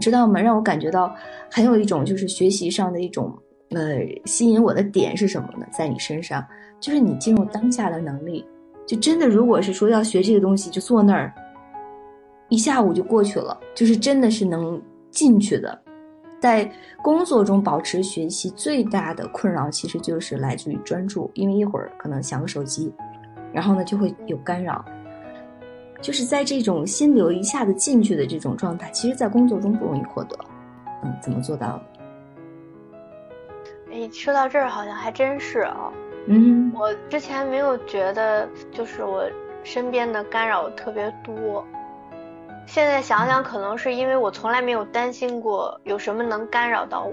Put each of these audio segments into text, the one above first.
知道吗？让我感觉到很有一种就是学习上的一种呃吸引我的点是什么呢？在你身上，就是你进入当下的能力。就真的，如果是说要学这个东西，就坐那儿一下午就过去了，就是真的是能进去的。在工作中保持学习最大的困扰，其实就是来自于专注，因为一会儿可能想个手机，然后呢就会有干扰。就是在这种心流一下子进去的这种状态，其实，在工作中不容易获得。嗯，怎么做到的？哎，说到这儿，好像还真是啊。嗯，我之前没有觉得，就是我身边的干扰特别多。现在想想，可能是因为我从来没有担心过有什么能干扰到我。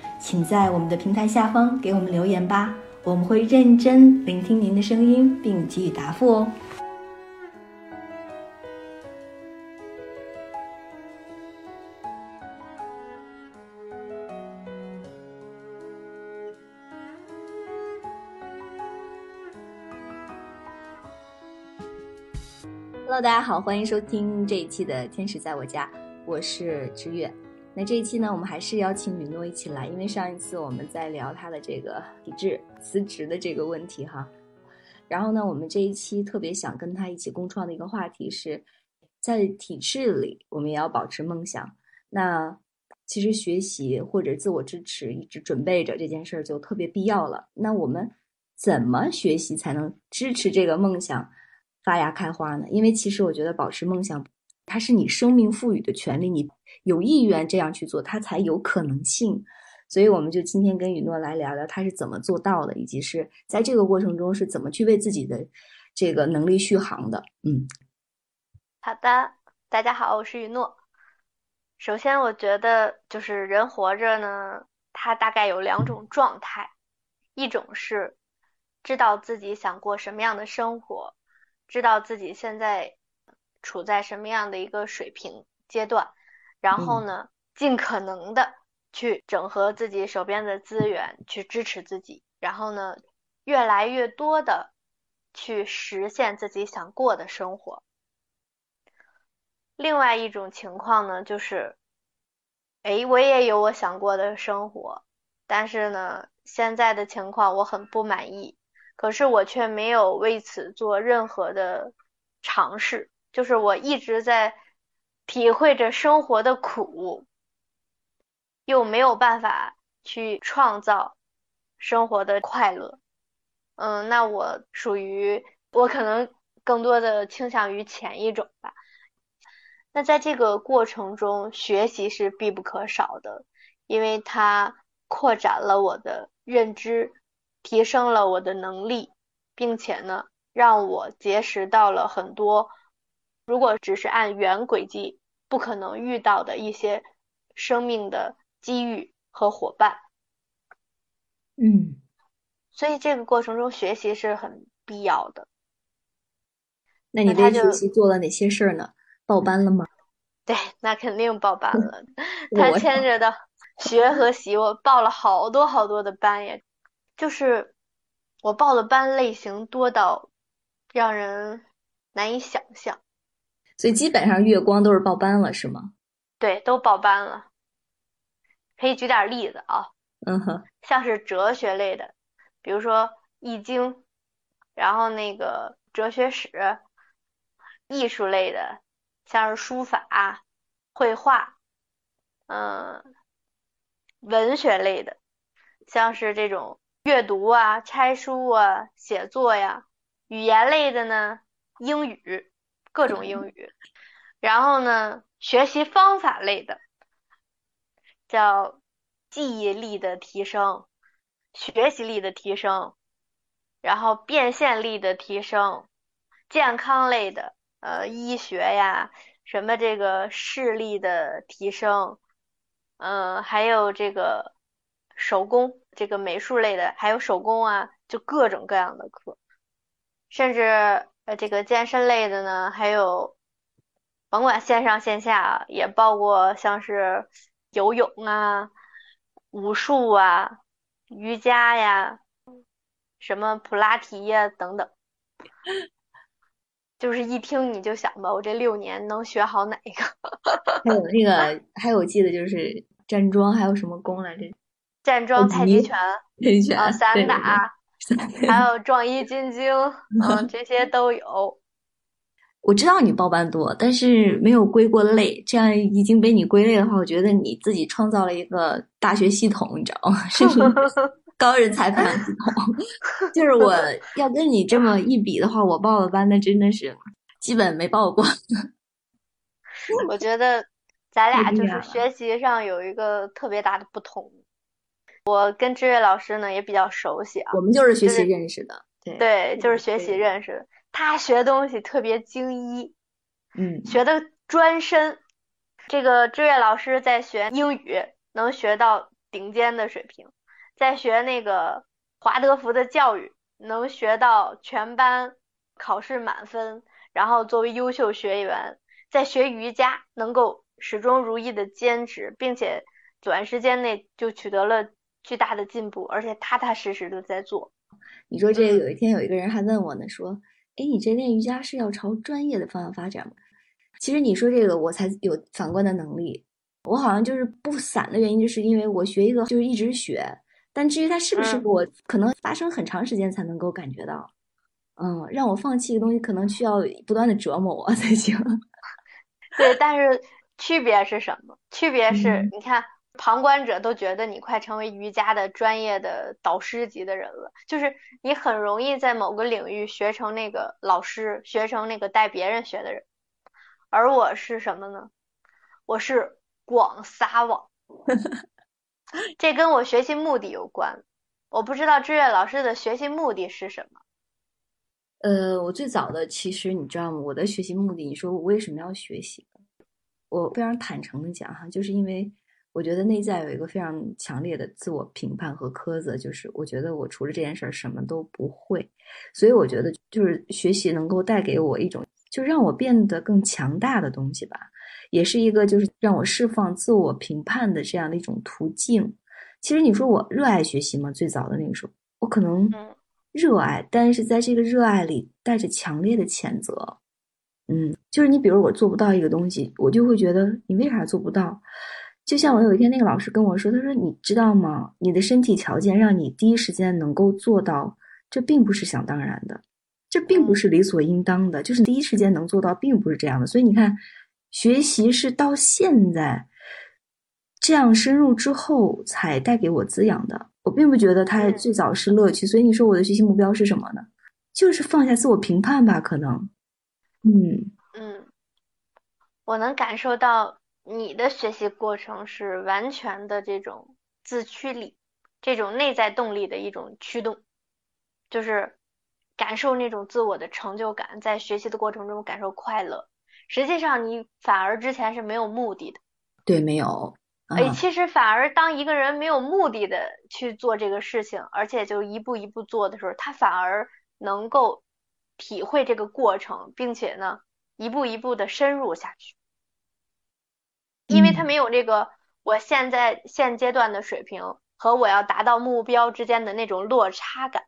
请在我们的平台下方给我们留言吧。我们会认真聆听您的声音，并给予答复哦。Hello，大家好，欢迎收听这一期的《天使在我家》，我是知月。那这一期呢，我们还是邀请雨诺一起来，因为上一次我们在聊他的这个体制辞职的这个问题哈。然后呢，我们这一期特别想跟他一起共创的一个话题是，在体制里，我们也要保持梦想。那其实学习或者自我支持，一直准备着这件事儿就特别必要了。那我们怎么学习才能支持这个梦想发芽开花呢？因为其实我觉得保持梦想。它是你生命赋予的权利，你有意愿这样去做，它才有可能性。所以，我们就今天跟雨诺来聊聊他是怎么做到的，以及是在这个过程中是怎么去为自己的这个能力续航的。嗯，好的，大家好，我是雨诺。首先，我觉得就是人活着呢，他大概有两种状态，一种是知道自己想过什么样的生活，知道自己现在。处在什么样的一个水平阶段，然后呢，尽可能的去整合自己手边的资源，去支持自己，然后呢，越来越多的去实现自己想过的生活。另外一种情况呢，就是，哎，我也有我想过的生活，但是呢，现在的情况我很不满意，可是我却没有为此做任何的尝试。就是我一直在体会着生活的苦，又没有办法去创造生活的快乐。嗯，那我属于我可能更多的倾向于前一种吧。那在这个过程中，学习是必不可少的，因为它扩展了我的认知，提升了我的能力，并且呢，让我结识到了很多。如果只是按原轨迹，不可能遇到的一些生命的机遇和伙伴，嗯，所以这个过程中学习是很必要的。那你这学习做了哪些事儿呢？报班了吗？对，那肯定报班了。他牵着的 学和习，我报了好多好多的班呀，就是我报的班类型多到让人难以想象。所以基本上月光都是报班了，是吗？对，都报班了。可以举点例子啊，嗯哼，像是哲学类的，比如说《易经》，然后那个哲学史；艺术类的，像是书法、绘画，嗯，文学类的，像是这种阅读啊、拆书啊、写作呀；语言类的呢，英语。各种英语，然后呢，学习方法类的，叫记忆力的提升、学习力的提升，然后变现力的提升，健康类的，呃，医学呀，什么这个视力的提升，嗯，还有这个手工，这个美术类的，还有手工啊，就各种各样的课，甚至呃，这个健身类的呢，还有。甭管线上线下，也报过像是游泳啊、武术啊、瑜伽呀、什么普拉提呀等等。就是一听你就想吧，我这六年能学好哪一个？还有那个，还有记得就是站桩，还有什么功来着？站桩、太极拳、太极拳啊、散打，还有壮衣筋经，嗯，这些都有。我知道你报班多，但是没有归过类。这样已经被你归类的话，我觉得你自己创造了一个大学系统，你知道吗？是 高人才培养系统。就是我要跟你这么一比的话，我报的班那真的是基本没报过。我觉得咱俩就是学习上有一个特别大的不同。我跟志月老师呢也比较熟悉啊，我们就是学习认识的。对对，就是学习认识的。他学东西特别精一，嗯，学的专深。这个志月老师在学英语能学到顶尖的水平，在学那个华德福的教育能学到全班考试满分，然后作为优秀学员，在学瑜伽能够始终如一的坚持，并且短时间内就取得了巨大的进步，而且踏踏实实的在做。你说这个有一天有一个人还问我呢，说。哎，你这练瑜伽是要朝专业的方向发展吗？其实你说这个，我才有反观的能力。我好像就是不散的原因，就是因为我学一个就是一直学，但至于它是不是我，可能发生很长时间才能够感觉到。嗯，让我放弃一个东西，可能需要不断的折磨我才行。对，但是区别是什么？区别是你看。旁观者都觉得你快成为瑜伽的专业的导师级的人了，就是你很容易在某个领域学成那个老师，学成那个带别人学的人。而我是什么呢？我是广撒网，这跟我学习目的有关。我不知道志月老师的学习目的是什么。呃，我最早的其实你知道吗？我的学习目的，你说我为什么要学习？我非常坦诚的讲哈，就是因为。我觉得内在有一个非常强烈的自我评判和苛责，就是我觉得我除了这件事儿什么都不会，所以我觉得就是学习能够带给我一种就让我变得更强大的东西吧，也是一个就是让我释放自我评判的这样的一种途径。其实你说我热爱学习吗？最早的那个时候，我可能热爱，但是在这个热爱里带着强烈的谴责。嗯，就是你比如我做不到一个东西，我就会觉得你为啥做不到？就像我有一天那个老师跟我说，他说：“你知道吗？你的身体条件让你第一时间能够做到，这并不是想当然的，这并不是理所应当的。就是第一时间能做到，并不是这样的。所以你看，学习是到现在这样深入之后才带给我滋养的。我并不觉得它最早是乐趣。所以你说我的学习目标是什么呢？就是放下自我评判吧。可能，嗯嗯，我能感受到。”你的学习过程是完全的这种自驱力，这种内在动力的一种驱动，就是感受那种自我的成就感，在学习的过程中感受快乐。实际上，你反而之前是没有目的的。对，没有。哎，其实反而当一个人没有目的的去做这个事情，而且就一步一步做的时候，他反而能够体会这个过程，并且呢，一步一步的深入下去。因为他没有这个我现在现阶段的水平和我要达到目标之间的那种落差感，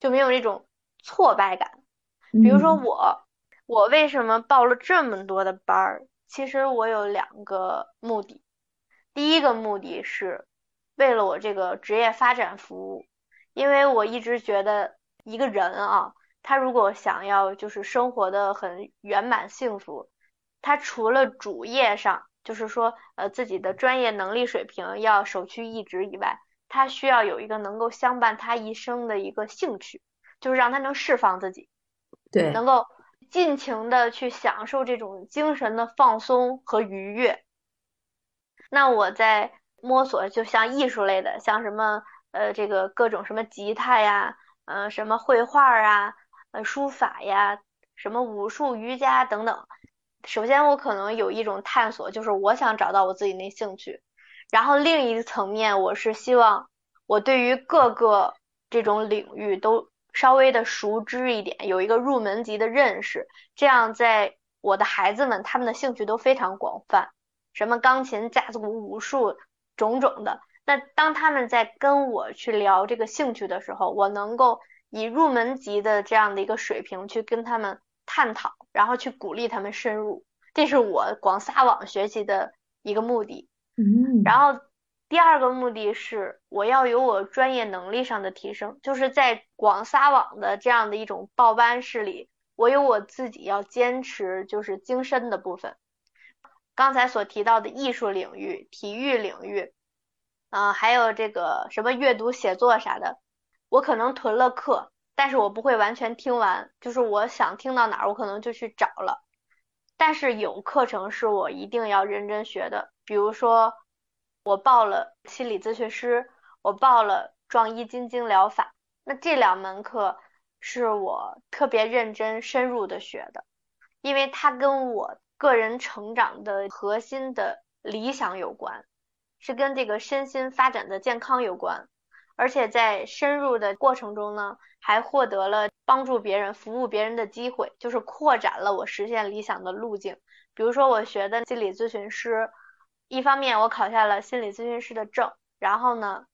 就没有那种挫败感。比如说我，我为什么报了这么多的班儿？其实我有两个目的。第一个目的是为了我这个职业发展服务，因为我一直觉得一个人啊，他如果想要就是生活的很圆满幸福，他除了主业上。就是说，呃，自己的专业能力水平要首屈一指以外，他需要有一个能够相伴他一生的一个兴趣，就是让他能释放自己，对，能够尽情的去享受这种精神的放松和愉悦。那我在摸索，就像艺术类的，像什么呃这个各种什么吉他呀，呃什么绘画啊，呃书法呀，什么武术、瑜伽等等。首先，我可能有一种探索，就是我想找到我自己那兴趣。然后另一层面，我是希望我对于各个这种领域都稍微的熟知一点，有一个入门级的认识。这样，在我的孩子们，他们的兴趣都非常广泛，什么钢琴、架子鼓、武术，种种的。那当他们在跟我去聊这个兴趣的时候，我能够以入门级的这样的一个水平去跟他们。探讨，然后去鼓励他们深入，这是我广撒网学习的一个目的。嗯，然后第二个目的是我要有我专业能力上的提升，就是在广撒网的这样的一种报班式里，我有我自己要坚持就是精深的部分。刚才所提到的艺术领域、体育领域，啊，还有这个什么阅读、写作啥的，我可能囤了课。但是我不会完全听完，就是我想听到哪儿，我可能就去找了。但是有课程是我一定要认真学的，比如说我报了心理咨询师，我报了壮一筋经疗法，那这两门课是我特别认真深入的学的，因为它跟我个人成长的核心的理想有关，是跟这个身心发展的健康有关。而且在深入的过程中呢，还获得了帮助别人、服务别人的机会，就是扩展了我实现理想的路径。比如说，我学的心理咨询师，一方面我考下了心理咨询师的证，然后呢，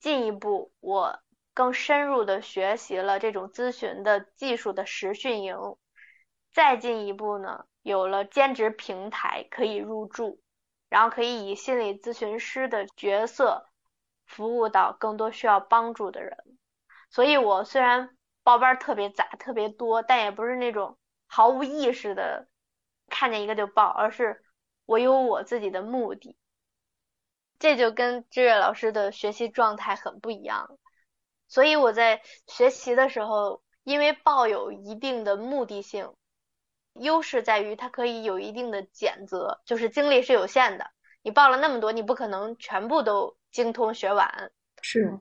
进一步我更深入的学习了这种咨询的技术的实训营，再进一步呢，有了兼职平台可以入驻，然后可以以心理咨询师的角色。服务到更多需要帮助的人，所以我虽然报班特别杂、特别多，但也不是那种毫无意识的看见一个就报，而是我有我自己的目的。这就跟志月老师的学习状态很不一样。所以我在学习的时候，因为抱有一定的目的性，优势在于它可以有一定的减责，就是精力是有限的。你报了那么多，你不可能全部都。精通学完是，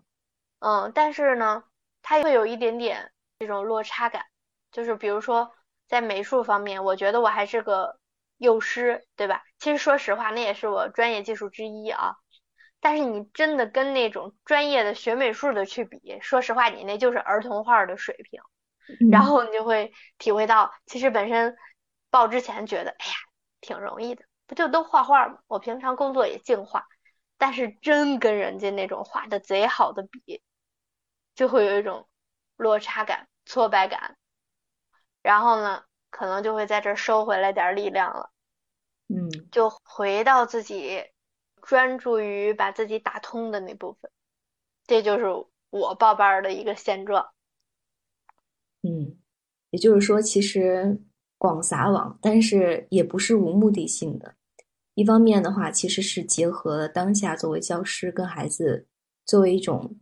嗯，但是呢，它会有一点点这种落差感，就是比如说在美术方面，我觉得我还是个幼师，对吧？其实说实话，那也是我专业技术之一啊。但是你真的跟那种专业的学美术的去比，说实话，你那就是儿童画的水平。然后你就会体会到，其实本身报之前觉得，哎呀，挺容易的，不就都画画吗？我平常工作也净画。但是真跟人家那种画的贼好的比，就会有一种落差感、挫败感，然后呢，可能就会在这收回来点力量了，嗯，就回到自己专注于把自己打通的那部分，这就是我报班的一个现状。嗯，也就是说，其实广撒网，但是也不是无目的性的。一方面的话，其实是结合了当下作为教师跟孩子作为一种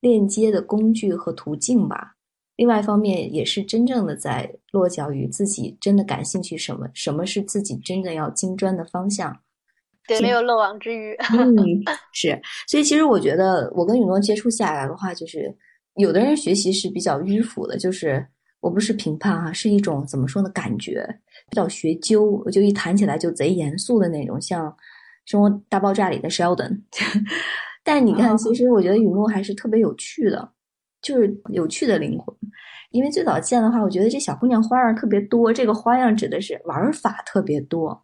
链接的工具和途径吧。另外一方面，也是真正的在落脚于自己真的感兴趣什么，什么是自己真的要精专的方向。对，没有漏网之鱼。嗯，是。所以其实我觉得，我跟雨诺接触下来的话，就是有的人学习是比较迂腐的，就是我不是评判哈，是一种怎么说呢？感觉。比较学究，就一谈起来就贼严肃的那种，像《生活大爆炸》里的 Sheldon。但你看，其实我觉得雨诺还是特别有趣的，就是有趣的灵魂。因为最早见的话，我觉得这小姑娘花样特别多。这个花样指的是玩法特别多，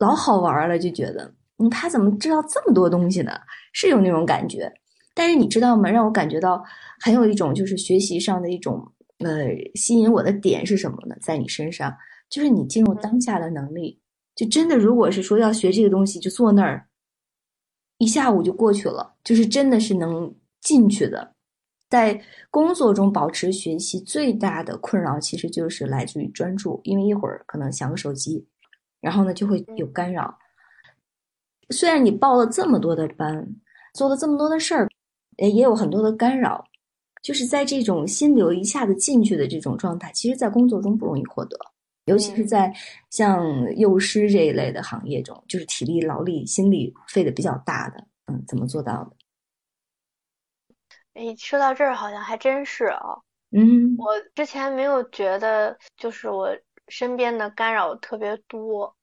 老好玩了，就觉得，嗯，她怎么知道这么多东西呢？是有那种感觉。但是你知道吗？让我感觉到很有一种就是学习上的一种呃吸引我的点是什么呢？在你身上。就是你进入当下的能力，就真的，如果是说要学这个东西，就坐那儿一下午就过去了，就是真的是能进去的。在工作中保持学习最大的困扰，其实就是来自于专注，因为一会儿可能想个手机，然后呢就会有干扰。虽然你报了这么多的班，做了这么多的事儿，也有很多的干扰，就是在这种心流一下子进去的这种状态，其实在工作中不容易获得。尤其是在像幼师这一类的行业中，就是体力劳力、心力费的比较大的，嗯，怎么做到的？哎，说到这儿好像还真是啊。嗯，我之前没有觉得，就是我身边的干扰特别多。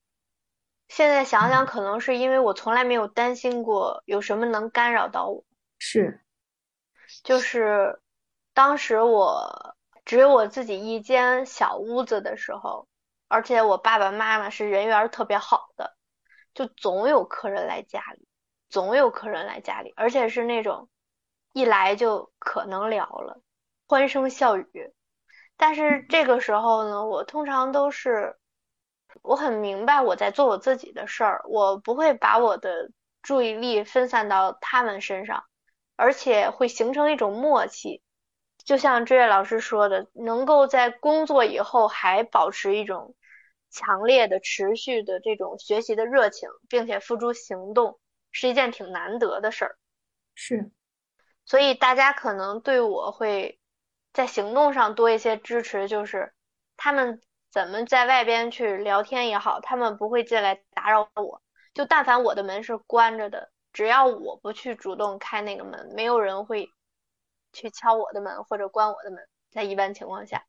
现在想想，可能是因为我从来没有担心过有什么能干扰到我。是，就是当时我只有我自己一间小屋子的时候。而且我爸爸妈妈是人缘特别好的，就总有客人来家里，总有客人来家里，而且是那种一来就可能聊了，欢声笑语。但是这个时候呢，我通常都是我很明白我在做我自己的事儿，我不会把我的注意力分散到他们身上，而且会形成一种默契。就像志月老师说的，能够在工作以后还保持一种。强烈的、持续的这种学习的热情，并且付诸行动，是一件挺难得的事儿。是，所以大家可能对我会在行动上多一些支持，就是他们怎么在外边去聊天也好，他们不会进来打扰我。就但凡我的门是关着的，只要我不去主动开那个门，没有人会去敲我的门或者关我的门。在一般情况下，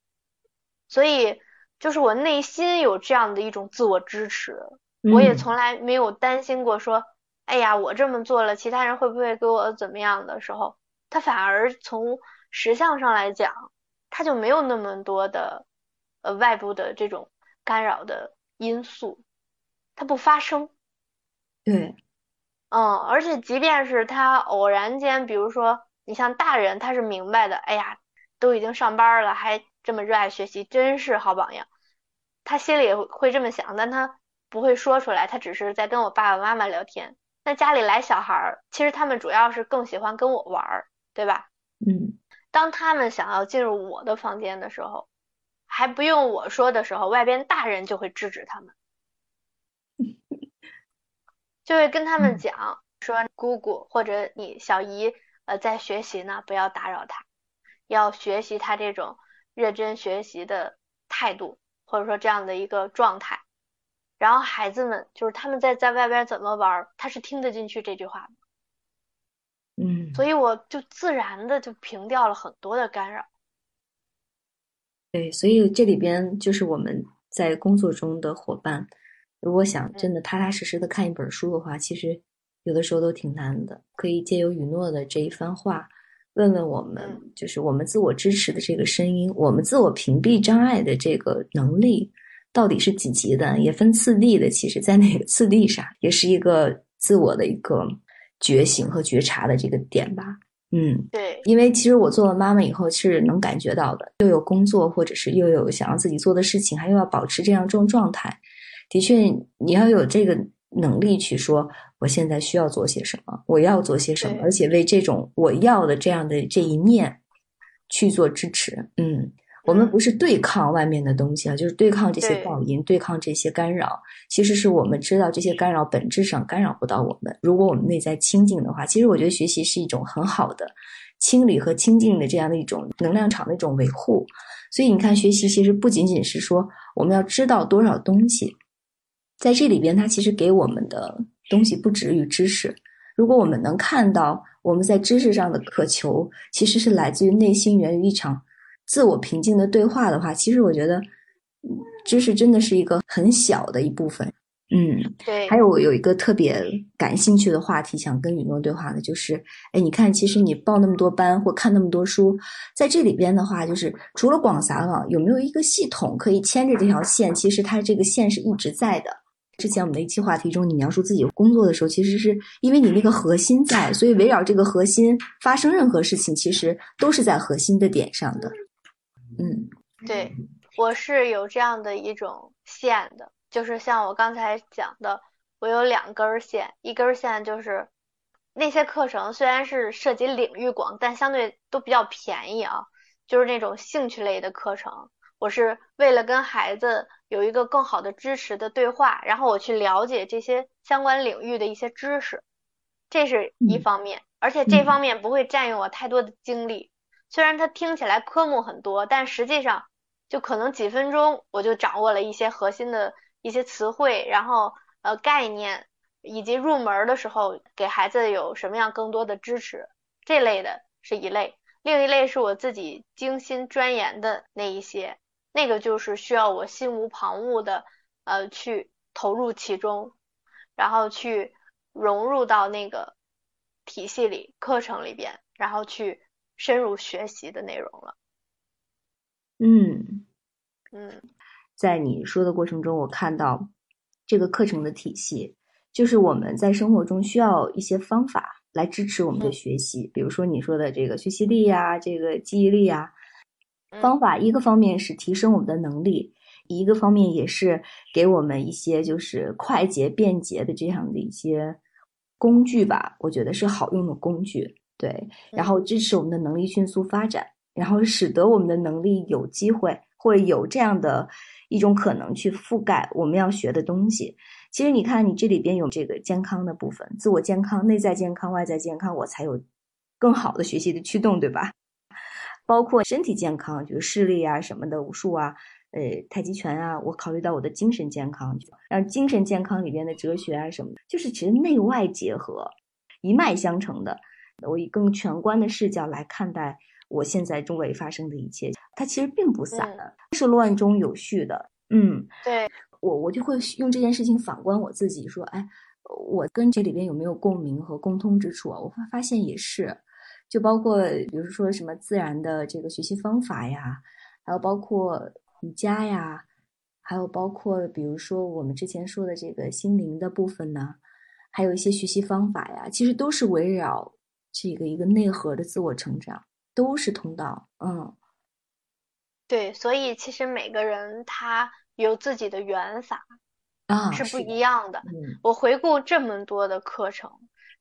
所以。就是我内心有这样的一种自我支持，我也从来没有担心过说，哎呀，我这么做了，其他人会不会给我怎么样的时候，他反而从实相上来讲，他就没有那么多的呃外部的这种干扰的因素，它不发生。对，嗯，而且即便是他偶然间，比如说你像大人，他是明白的，哎呀，都已经上班了，还。这么热爱学习，真是好榜样。他心里会这么想，但他不会说出来。他只是在跟我爸爸妈妈聊天。那家里来小孩儿，其实他们主要是更喜欢跟我玩儿，对吧？嗯。当他们想要进入我的房间的时候，还不用我说的时候，外边大人就会制止他们，就会跟他们讲说：“姑姑或者你小姨，呃，在学习呢，不要打扰他，要学习他这种。”认真学习的态度，或者说这样的一个状态，然后孩子们就是他们在在外边怎么玩，他是听得进去这句话的，嗯，所以我就自然的就平掉了很多的干扰。对，所以这里边就是我们在工作中的伙伴，如果想真的踏踏实实的看一本书的话，其实有的时候都挺难的，可以借由雨诺的这一番话。问问我们，就是我们自我支持的这个声音，我们自我屏蔽障碍的这个能力，到底是几级的？也分次第的。其实，在哪个次第上，也是一个自我的一个觉醒和觉察的这个点吧。嗯，对。因为其实我做了妈妈以后，是能感觉到的，又有工作，或者是又有想要自己做的事情，还又要保持这样这种状态。的确，你要有这个。能力去说，我现在需要做些什么，我要做些什么，而且为这种我要的这样的这一面去做支持。嗯，我们不是对抗外面的东西啊，就是对抗这些噪音，对抗这些干扰。其实是我们知道这些干扰本质上干扰不到我们。如果我们内在清净的话，其实我觉得学习是一种很好的清理和清净的这样的一种能量场的一种维护。所以你看，学习其实不仅仅是说我们要知道多少东西。在这里边，它其实给我们的东西不止于知识。如果我们能看到我们在知识上的渴求，其实是来自于内心源于一场自我平静的对话的话，其实我觉得，知识真的是一个很小的一部分。嗯，对。还有我有一个特别感兴趣的话题，想跟雨诺对话的，就是，哎，你看，其实你报那么多班或看那么多书，在这里边的话，就是除了广撒网，有没有一个系统可以牵着这条线？其实它这个线是一直在的。之前我们的一期话题中，你描述自己工作的时候，其实是因为你那个核心在，所以围绕这个核心发生任何事情，其实都是在核心的点上的。嗯，对，我是有这样的一种线的，就是像我刚才讲的，我有两根线，一根线就是那些课程虽然是涉及领域广，但相对都比较便宜啊，就是那种兴趣类的课程。我是为了跟孩子有一个更好的支持的对话，然后我去了解这些相关领域的一些知识，这是一方面，而且这方面不会占用我太多的精力。虽然它听起来科目很多，但实际上就可能几分钟我就掌握了一些核心的一些词汇，然后呃概念，以及入门的时候给孩子有什么样更多的支持，这类的是一类。另一类是我自己精心钻研的那一些，那个就是需要我心无旁骛的呃去投入其中，然后去融入到那个体系里、课程里边，然后去深入学习的内容了。嗯。嗯，在你说的过程中，我看到这个课程的体系，就是我们在生活中需要一些方法来支持我们的学习，比如说你说的这个学习力呀，这个记忆力呀，方法一个方面是提升我们的能力，一个方面也是给我们一些就是快捷便捷的这样的一些工具吧，我觉得是好用的工具，对，然后支持我们的能力迅速发展。然后使得我们的能力有机会，或者有这样的一种可能去覆盖我们要学的东西。其实你看，你这里边有这个健康的部分，自我健康、内在健康、外在健康，我才有更好的学习的驱动，对吧？包括身体健康，就是视力啊什么的，武术啊，呃，太极拳啊，我考虑到我的精神健康，让精神健康里边的哲学啊什么的，就是其实内外结合，一脉相承的。我以更全观的视角来看待。我现在周围发生的一切，它其实并不散的，是乱中有序的。嗯，对我我就会用这件事情反观我自己，说，哎，我跟这里边有没有共鸣和共通之处啊？我会发现也是，就包括比如说什么自然的这个学习方法呀，还有包括瑜伽呀，还有包括比如说我们之前说的这个心灵的部分呢，还有一些学习方法呀，其实都是围绕这个一个内核的自我成长。都是通道，嗯，对，所以其实每个人他有自己的缘法啊，是不一样的。嗯，我回顾这么多的课程，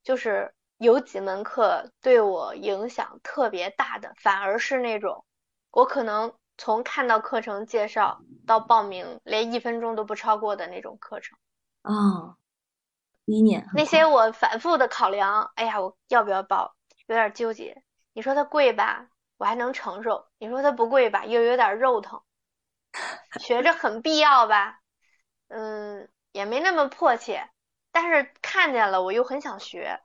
就是有几门课对我影响特别大的，反而是那种我可能从看到课程介绍到报名，连一分钟都不超过的那种课程啊。一年那些我反复的考量，哎呀，我要不要报？有点纠结。你说它贵吧，我还能承受；你说它不贵吧，又有点肉疼。学着很必要吧，嗯，也没那么迫切。但是看见了，我又很想学。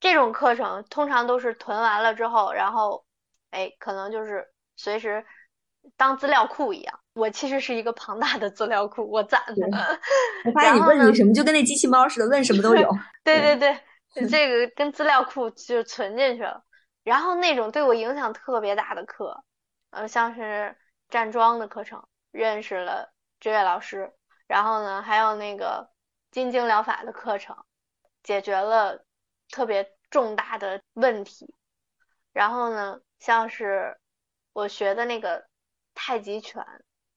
这种课程通常都是囤完了之后，然后，哎，可能就是随时当资料库一样。我其实是一个庞大的资料库，我攒的。我 发现你问你什么，就跟那机器猫似的，问什么都有。对对对，这个跟资料库就存进去了。然后那种对我影响特别大的课，呃，像是站桩的课程，认识了知月老师。然后呢，还有那个金经疗法的课程，解决了特别重大的问题。然后呢，像是我学的那个太极拳，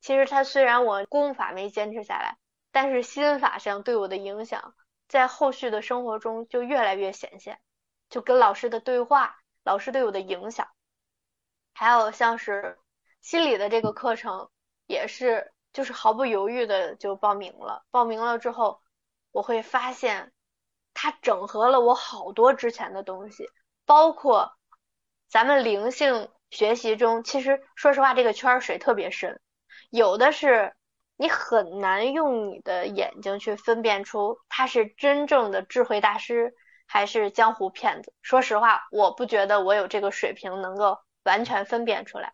其实它虽然我功法没坚持下来，但是心法上对我的影响，在后续的生活中就越来越显现，就跟老师的对话。老师对我的影响，还有像是心理的这个课程，也是就是毫不犹豫的就报名了。报名了之后，我会发现它整合了我好多之前的东西，包括咱们灵性学习中，其实说实话，这个圈水特别深，有的是你很难用你的眼睛去分辨出他是真正的智慧大师。还是江湖骗子。说实话，我不觉得我有这个水平能够完全分辨出来，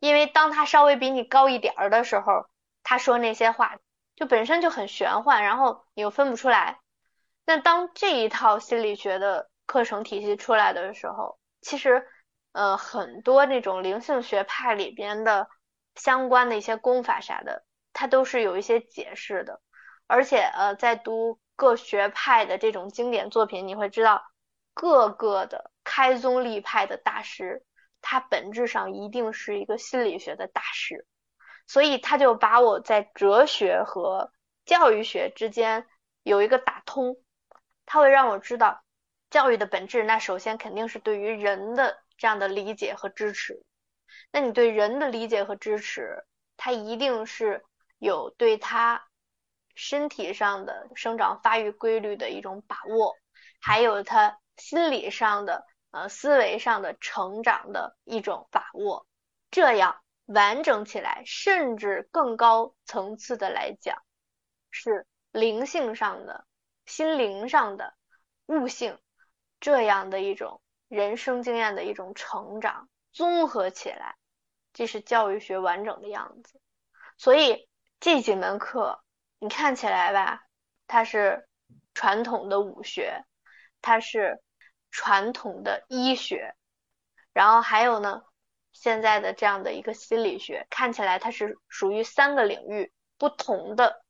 因为当他稍微比你高一点儿的时候，他说那些话就本身就很玄幻，然后你又分不出来。那当这一套心理学的课程体系出来的时候，其实呃很多那种灵性学派里边的相关的一些功法啥的，它都是有一些解释的，而且呃在读。各学派的这种经典作品，你会知道，各个的开宗立派的大师，他本质上一定是一个心理学的大师，所以他就把我在哲学和教育学之间有一个打通，他会让我知道，教育的本质，那首先肯定是对于人的这样的理解和支持，那你对人的理解和支持，他一定是有对他。身体上的生长发育规律的一种把握，还有他心理上的呃思维上的成长的一种把握，这样完整起来，甚至更高层次的来讲，是灵性上的、心灵上的、悟性这样的一种人生经验的一种成长，综合起来，这是教育学完整的样子。所以这几门课你看起来吧，它是传统的武学，它是传统的医学，然后还有呢。现在的这样的一个心理学看起来它是属于三个领域不同的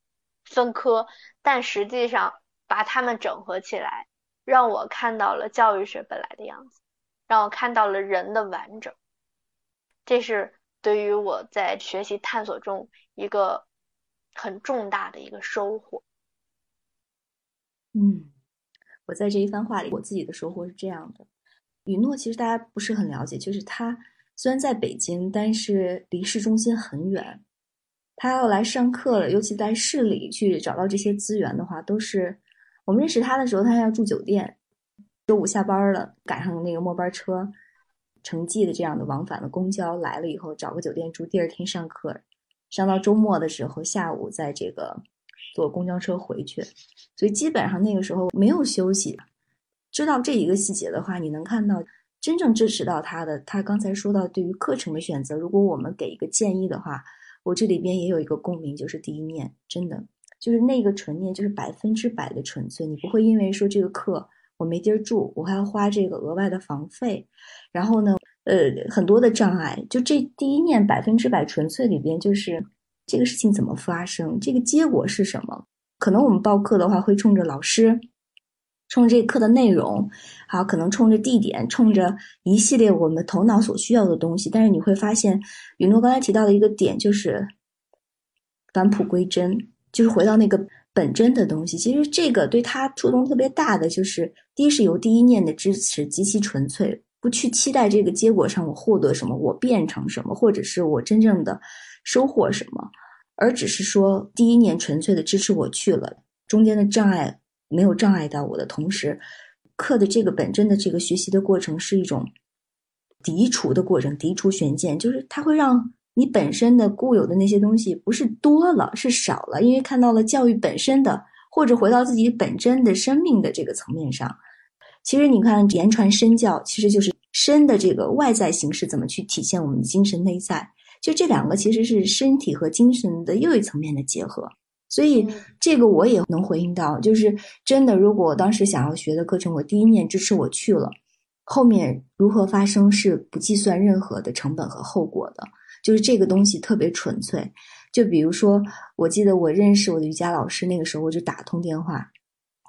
分科，但实际上把它们整合起来，让我看到了教育学本来的样子，让我看到了人的完整。这是对于我在学习探索中一个很重大的一个收获。嗯，我在这一番话里，我自己的收获是这样的：雨诺其实大家不是很了解，就是他。虽然在北京，但是离市中心很远。他要来上课了，尤其在市里去找到这些资源的话，都是我们认识他的时候，他要住酒店。周五下班了，赶上那个末班车，城际的这样的往返的公交来了以后，找个酒店住，第二天上课，上到周末的时候，下午在这个坐公交车回去。所以基本上那个时候没有休息。知道这一个细节的话，你能看到。真正支持到他的，他刚才说到对于课程的选择，如果我们给一个建议的话，我这里边也有一个共鸣，就是第一念，真的就是那个纯念，就是百分之百的纯粹，你不会因为说这个课我没地儿住，我还要花这个额外的房费，然后呢，呃，很多的障碍，就这第一念百分之百纯粹里边，就是这个事情怎么发生，这个结果是什么？可能我们报课的话会冲着老师。冲着这课的内容，好，可能冲着地点，冲着一系列我们头脑所需要的东西。但是你会发现，雨诺刚才提到的一个点就是返璞归真，就是回到那个本真的东西。其实这个对他触动特别大的，就是第一是由第一念的支持极其纯粹，不去期待这个结果上我获得什么，我变成什么，或者是我真正的收获什么，而只是说第一念纯粹的支持我去了，中间的障碍。没有障碍到我的同时，课的这个本真的这个学习的过程是一种涤除的过程，涤除悬见，就是它会让你本身的固有的那些东西不是多了，是少了，因为看到了教育本身的，或者回到自己本真的生命的这个层面上。其实你看，言传身教，其实就是身的这个外在形式怎么去体现我们的精神内在，就这两个其实是身体和精神的又一层面的结合。所以这个我也能回应到，就是真的，如果我当时想要学的课程，我第一面支持我去了，后面如何发生是不计算任何的成本和后果的，就是这个东西特别纯粹。就比如说，我记得我认识我的瑜伽老师，那个时候我就打通电话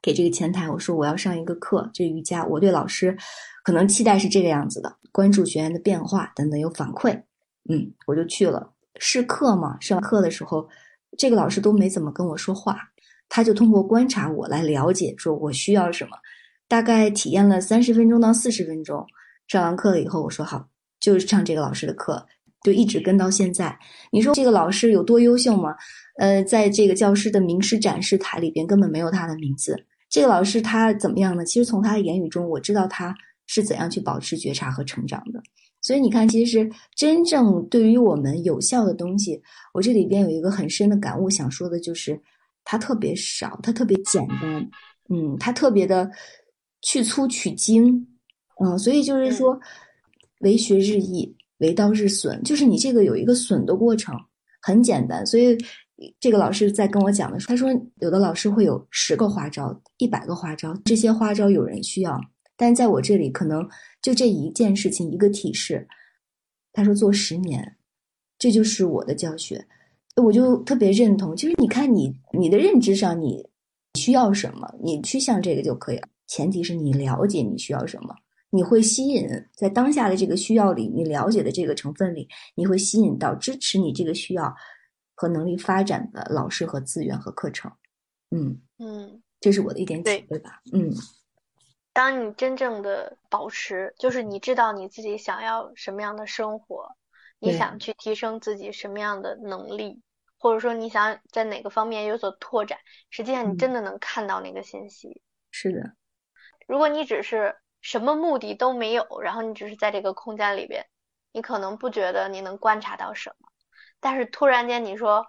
给这个前台，我说我要上一个课，这瑜伽，我对老师可能期待是这个样子的，关注学员的变化等等有反馈，嗯，我就去了试课嘛，上课的时候。这个老师都没怎么跟我说话，他就通过观察我来了解，说我需要什么。大概体验了三十分钟到四十分钟，上完课了以后，我说好，就是上这个老师的课，就一直跟到现在。你说这个老师有多优秀吗？呃，在这个教师的名师展示台里边根本没有他的名字。这个老师他怎么样呢？其实从他的言语中，我知道他是怎样去保持觉察和成长的。所以你看，其实真正对于我们有效的东西，我这里边有一个很深的感悟，想说的就是，它特别少，它特别简单，嗯，它特别的去粗取精，嗯，所以就是说，为学日益，为刀日损，就是你这个有一个损的过程，很简单。所以这个老师在跟我讲的时候，他说，有的老师会有十个花招，一百个花招，这些花招有人需要。但在我这里，可能就这一件事情，一个提示。他说做十年，这就是我的教学，我就特别认同。就是你看，你你的认知上，你需要什么，你去向这个就可以了。前提是你了解你需要什么，你会吸引在当下的这个需要里，你了解的这个成分里，你会吸引到支持你这个需要和能力发展的老师和资源和课程。嗯嗯，这是我的一点体会吧。嗯。当你真正的保持，就是你知道你自己想要什么样的生活，你想去提升自己什么样的能力，或者说你想在哪个方面有所拓展，实际上你真的能看到那个信息。是的，如果你只是什么目的都没有，然后你只是在这个空间里边，你可能不觉得你能观察到什么，但是突然间你说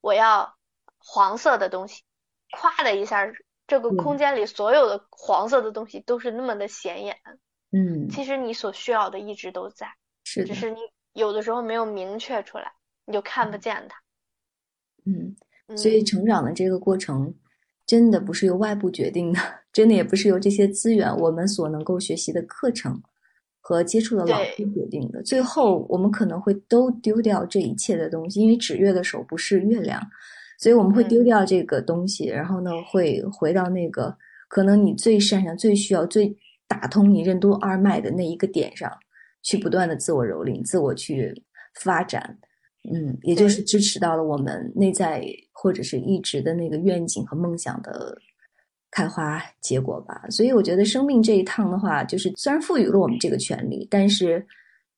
我要黄色的东西，咵的一下，这个空间里所有的黄色的东西都是那么的显眼。嗯，其实你所需要的一直都在，是只是你有的时候没有明确出来，你就看不见它。嗯，所以成长的这个过程，真的不是由外部决定的，真的也不是由这些资源、我们所能够学习的课程和接触的老师决定的。最后，我们可能会都丢掉这一切的东西，因为指月的手不是月亮，所以我们会丢掉这个东西，然后呢，会回到那个可能你最擅长、最需要、最。打通你任督二脉的那一个点上，去不断的自我蹂躏、自我去发展，嗯，也就是支持到了我们内在或者是一直的那个愿景和梦想的开花结果吧。所以我觉得生命这一趟的话，就是虽然赋予了我们这个权利，但是，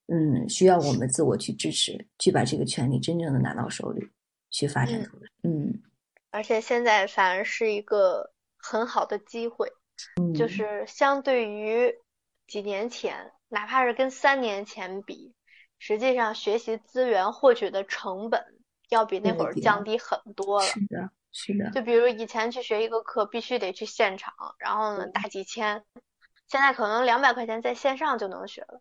嗯，需要我们自我去支持，去把这个权利真正的拿到手里，去发展出来。嗯，而且现在反而是一个很好的机会。就是相对于几年前，哪怕是跟三年前比，实际上学习资源获取的成本要比那会儿降低很多了。是的，是的。就比如以前去学一个课，必须得去现场，然后呢大几千，现在可能两百块钱在线上就能学了。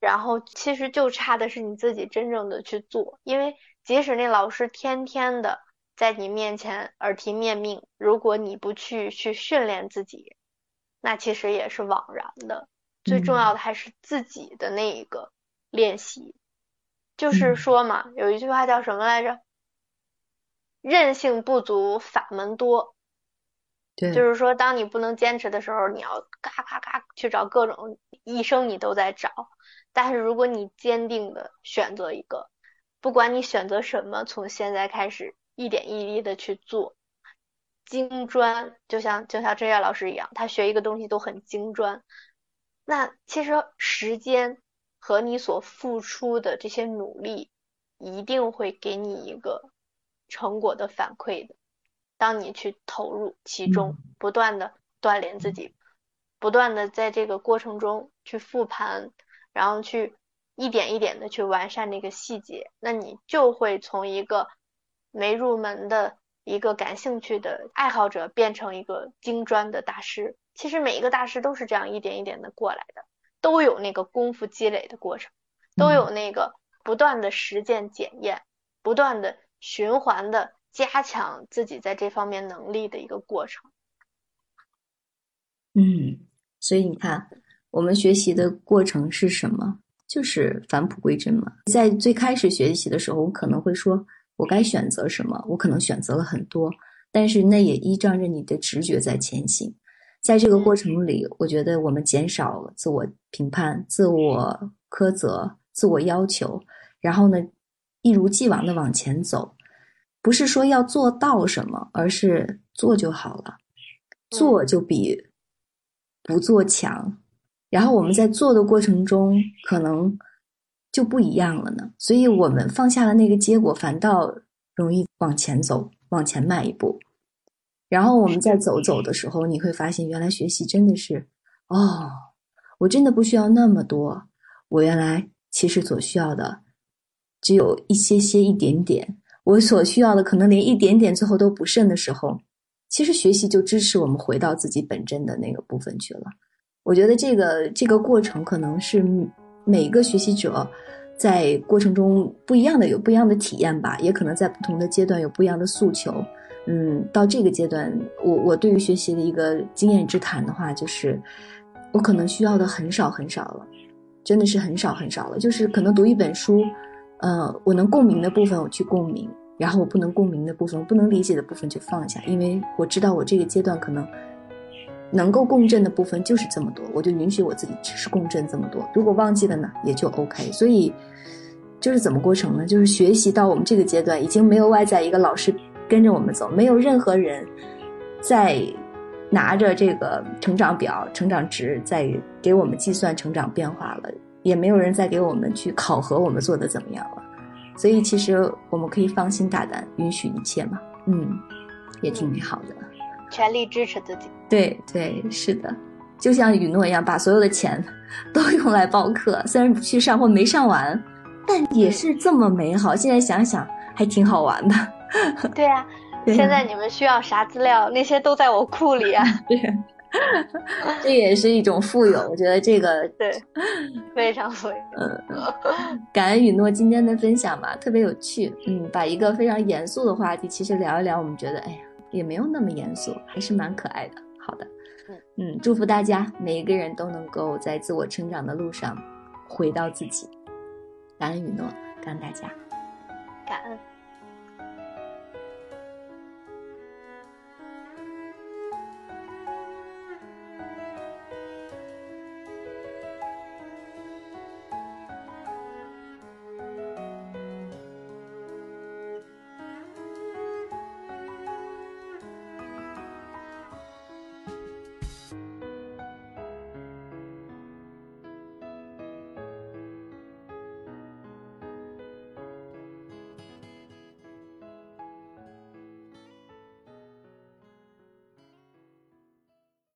然后其实就差的是你自己真正的去做，因为即使那老师天天的。在你面前耳提面命，如果你不去去训练自己，那其实也是枉然的。最重要的还是自己的那一个练习。就是说嘛，有一句话叫什么来着？韧性不足，法门多。对，就是说，当你不能坚持的时候，你要咔咔咔去找各种，一生你都在找。但是如果你坚定的选择一个，不管你选择什么，从现在开始。一点一滴的去做，精专，就像就像郑月老师一样，他学一个东西都很精专。那其实时间和你所付出的这些努力，一定会给你一个成果的反馈的。当你去投入其中，不断的锻炼自己，不断的在这个过程中去复盘，然后去一点一点的去完善那个细节，那你就会从一个。没入门的一个感兴趣的爱好者变成一个精专的大师，其实每一个大师都是这样一点一点的过来的，都有那个功夫积累的过程，都有那个不断的实践检验，不断的循环的加强自己在这方面能力的一个过程。嗯，所以你看，我们学习的过程是什么？就是返璞归真嘛。在最开始学习的时候，我可能会说。我该选择什么？我可能选择了很多，但是那也依仗着你的直觉在前行。在这个过程里，我觉得我们减少了自我评判、自我苛责、自我要求，然后呢，一如既往的往前走。不是说要做到什么，而是做就好了，做就比不做强。然后我们在做的过程中，可能。就不一样了呢，所以我们放下了那个结果，反倒容易往前走，往前迈一步。然后我们在走走的时候，你会发现，原来学习真的是，哦，我真的不需要那么多。我原来其实所需要的只有一些些、一点点。我所需要的可能连一点点最后都不剩的时候，其实学习就支持我们回到自己本真的那个部分去了。我觉得这个这个过程可能是。每个学习者在过程中不一样的有不一样的体验吧，也可能在不同的阶段有不一样的诉求。嗯，到这个阶段，我我对于学习的一个经验之谈的话，就是我可能需要的很少很少了，真的是很少很少了。就是可能读一本书，呃，我能共鸣的部分我去共鸣，然后我不能共鸣的部分，我不能理解的部分就放下，因为我知道我这个阶段可能。能够共振的部分就是这么多，我就允许我自己只是共振这么多。如果忘记了呢，也就 OK。所以，就是怎么过程呢？就是学习到我们这个阶段，已经没有外在一个老师跟着我们走，没有任何人在拿着这个成长表、成长值在给我们计算成长变化了，也没有人再给我们去考核我们做的怎么样了。所以，其实我们可以放心大胆，允许一切嘛。嗯，也挺美好的。全力支持自己。对对，是的。就像雨诺一样，把所有的钱 都用来报课，虽然不去上或没上完，但也是这么美好。现在想想还挺好玩的。对呀，现在你们需要啥资料，那些都在我库里啊。对，这也是一种富有。我觉得这个对，非常富有。嗯，感恩雨诺今天的分享吧，特别有趣。嗯，把一个非常严肃的话题，其实聊一聊，我们觉得哎呀，也没有那么严肃，还是蛮可爱的。好的，嗯，祝福大家每一个人都能够在自我成长的路上回到自己。感恩雨诺，感恩大家，感恩。